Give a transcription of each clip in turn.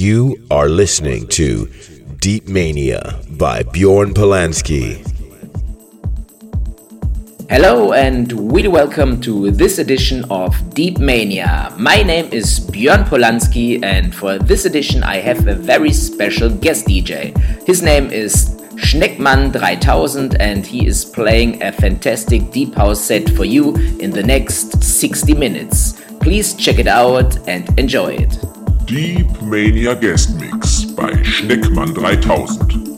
You are listening to Deep Mania by Björn Polanski. Hello and really welcome to this edition of Deep Mania. My name is Björn Polanski and for this edition I have a very special guest DJ. His name is Schneckmann 3000 and he is playing a fantastic deep house set for you in the next 60 minutes. Please check it out and enjoy it. Deep Mania Guest Mix by Schneckmann 3000.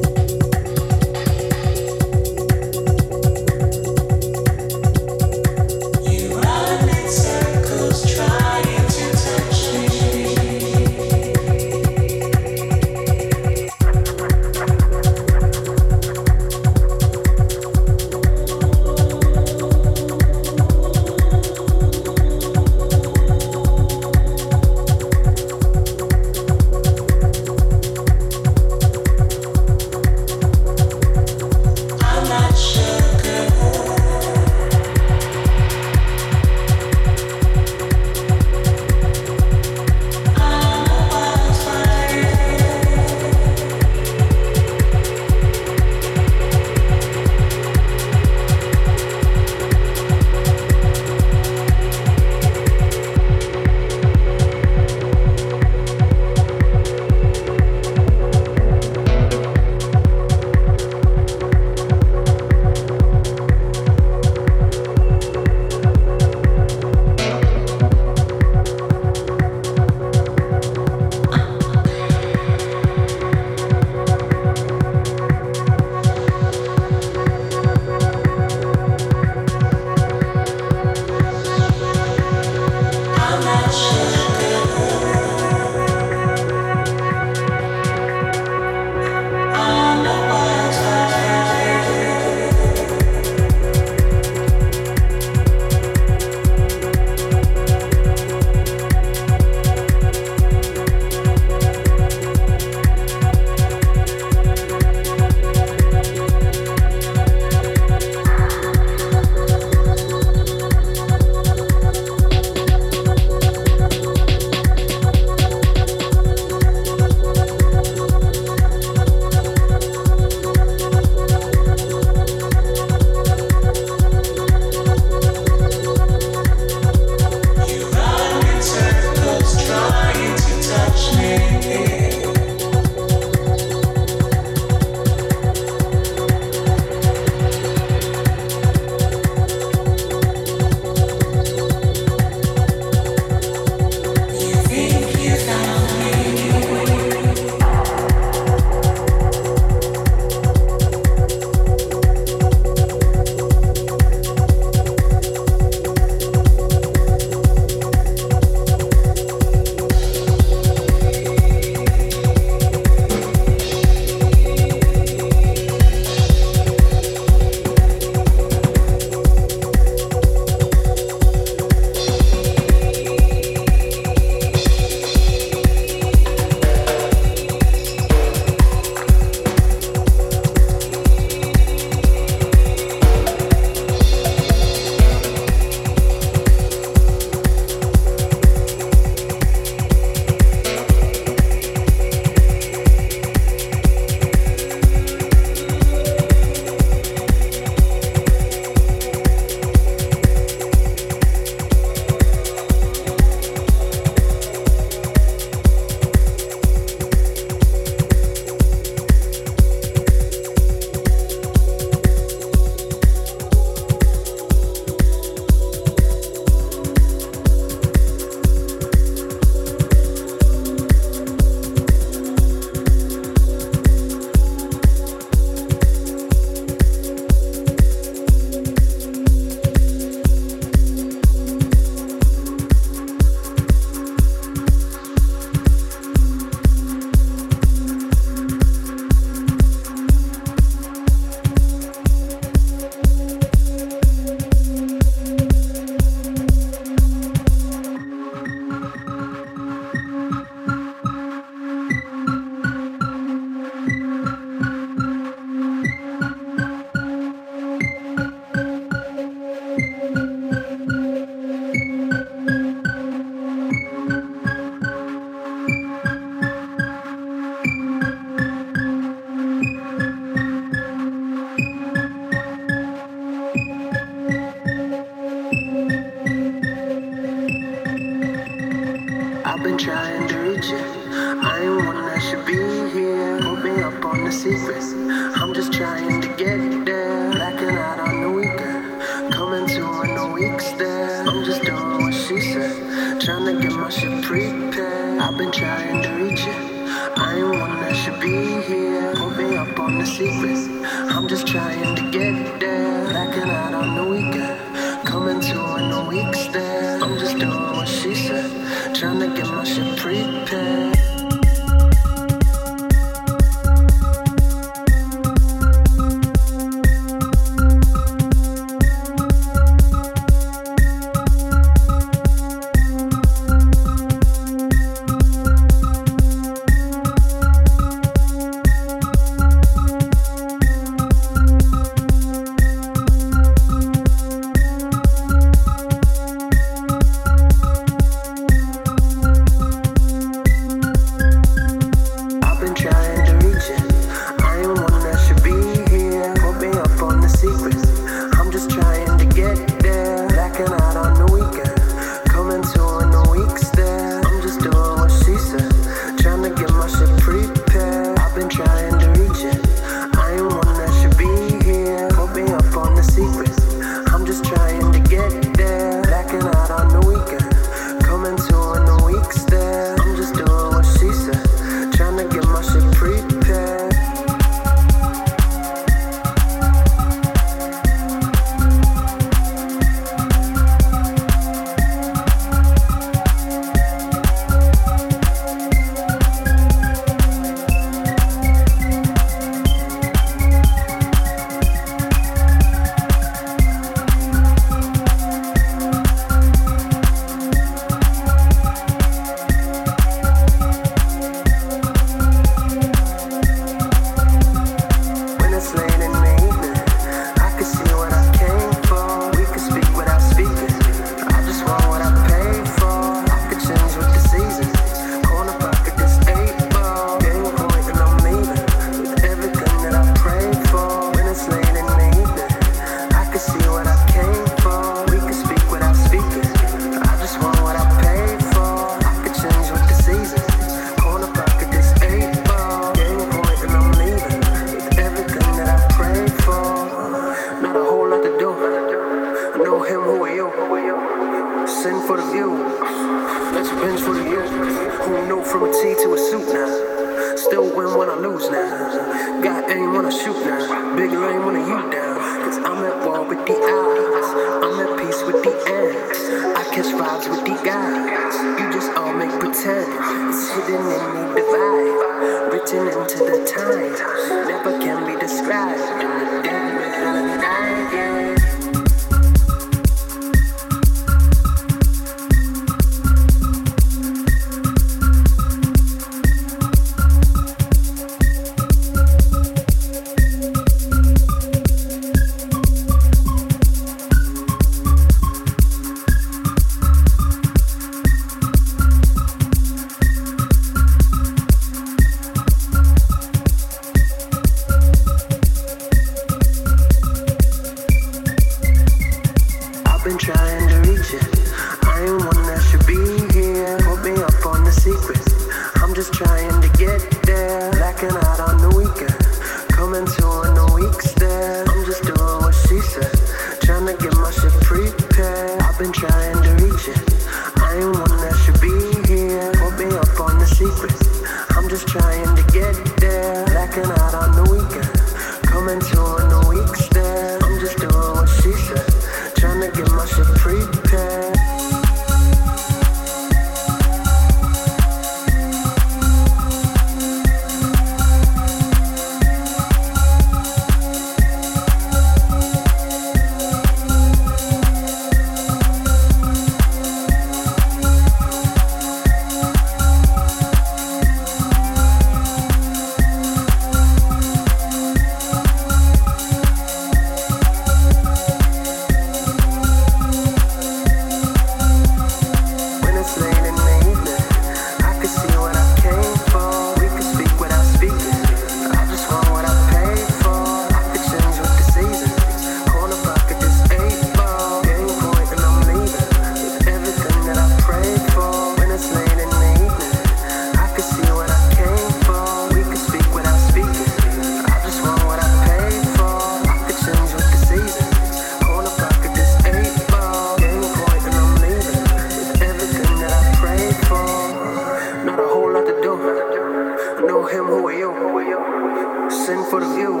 Sin for the view.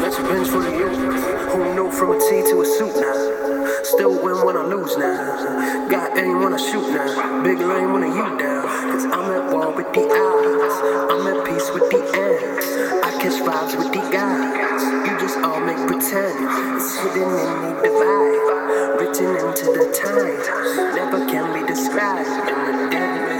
Let's binge for the youth. Who knew from a T to a suit now? Still win when I lose now. Got aim when I shoot now. Big lane when I you down. Cause I'm at war with the odds. I'm at peace with the ends. I catch vibes with the guys. You just all make pretend. It's hidden in the divide. Written into the time. Never can be described. In the dead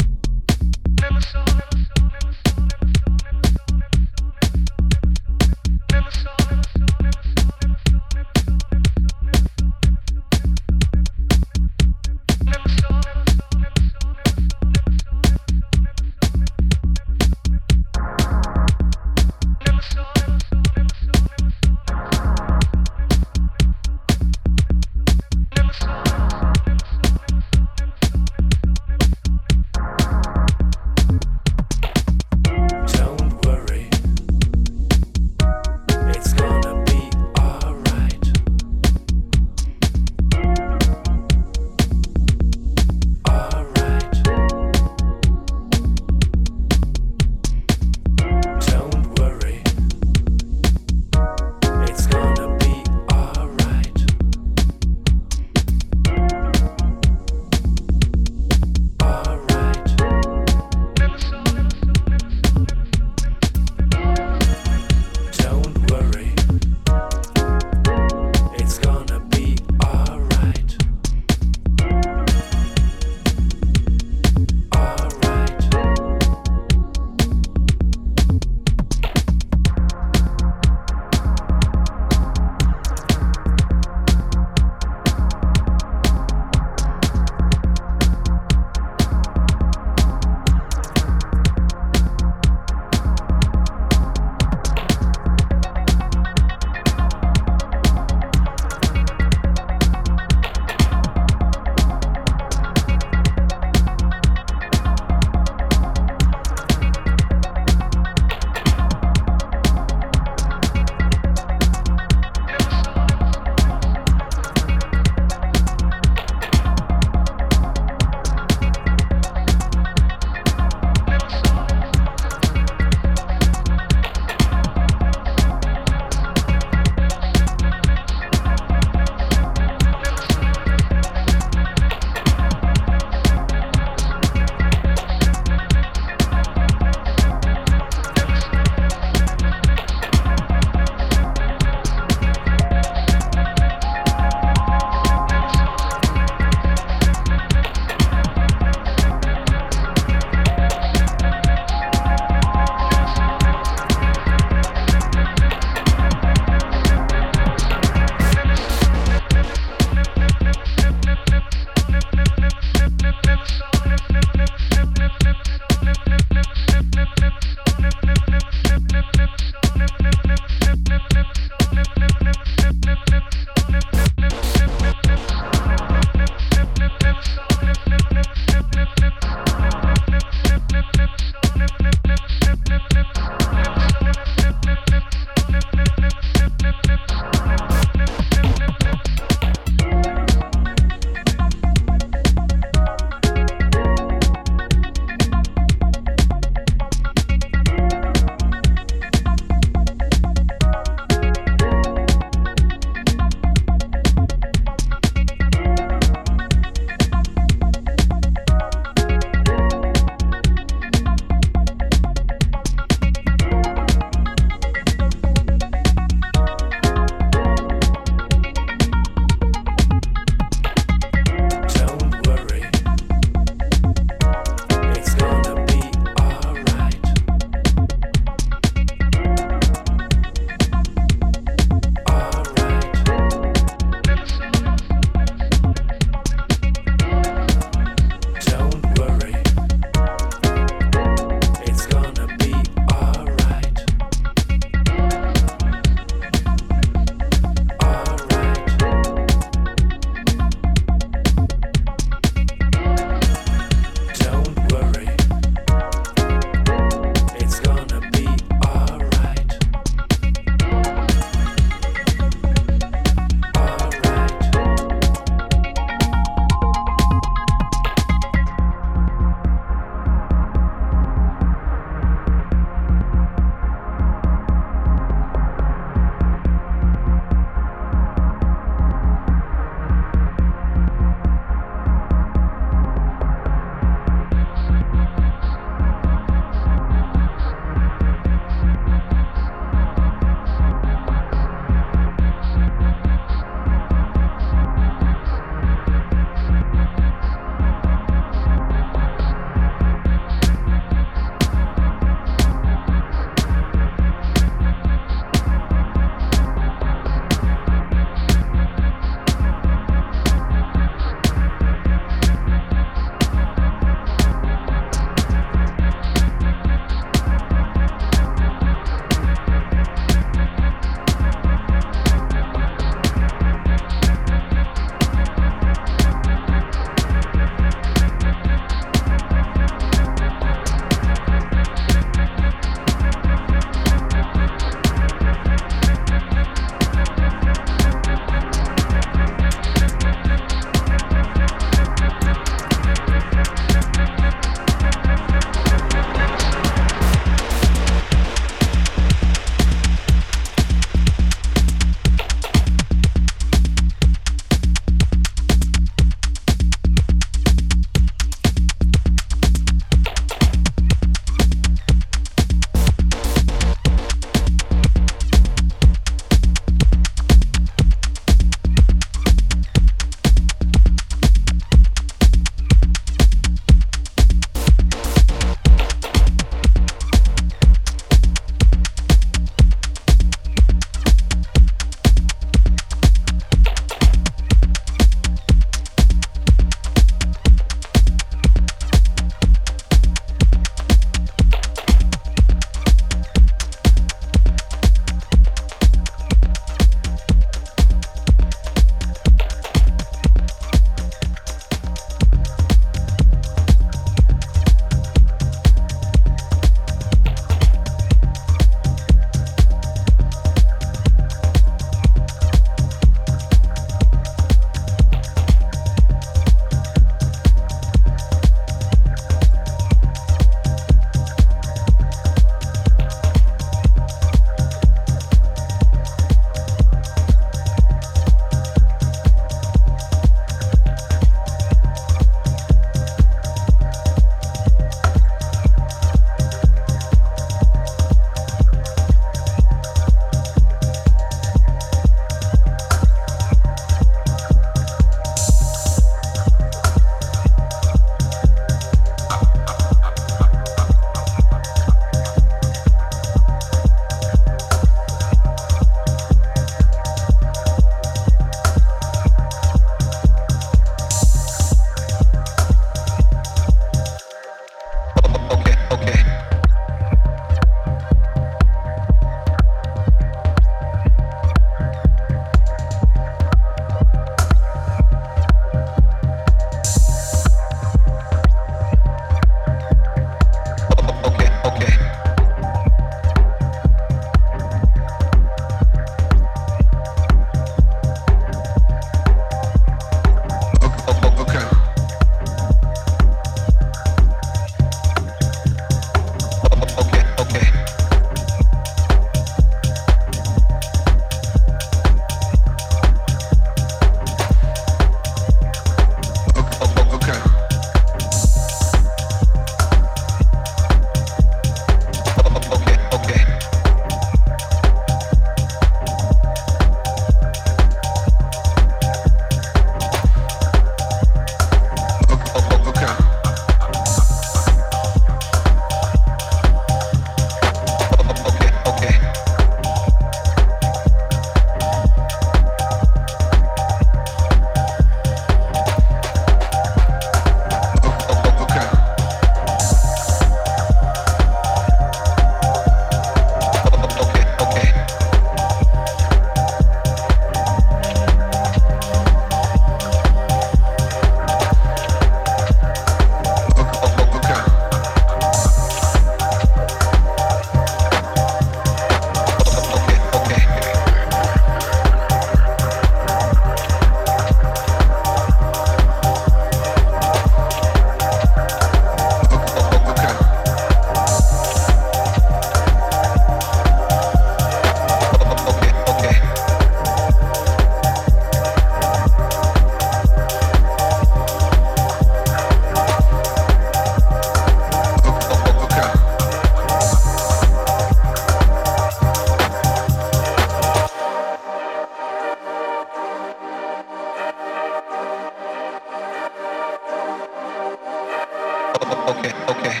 okay, okay.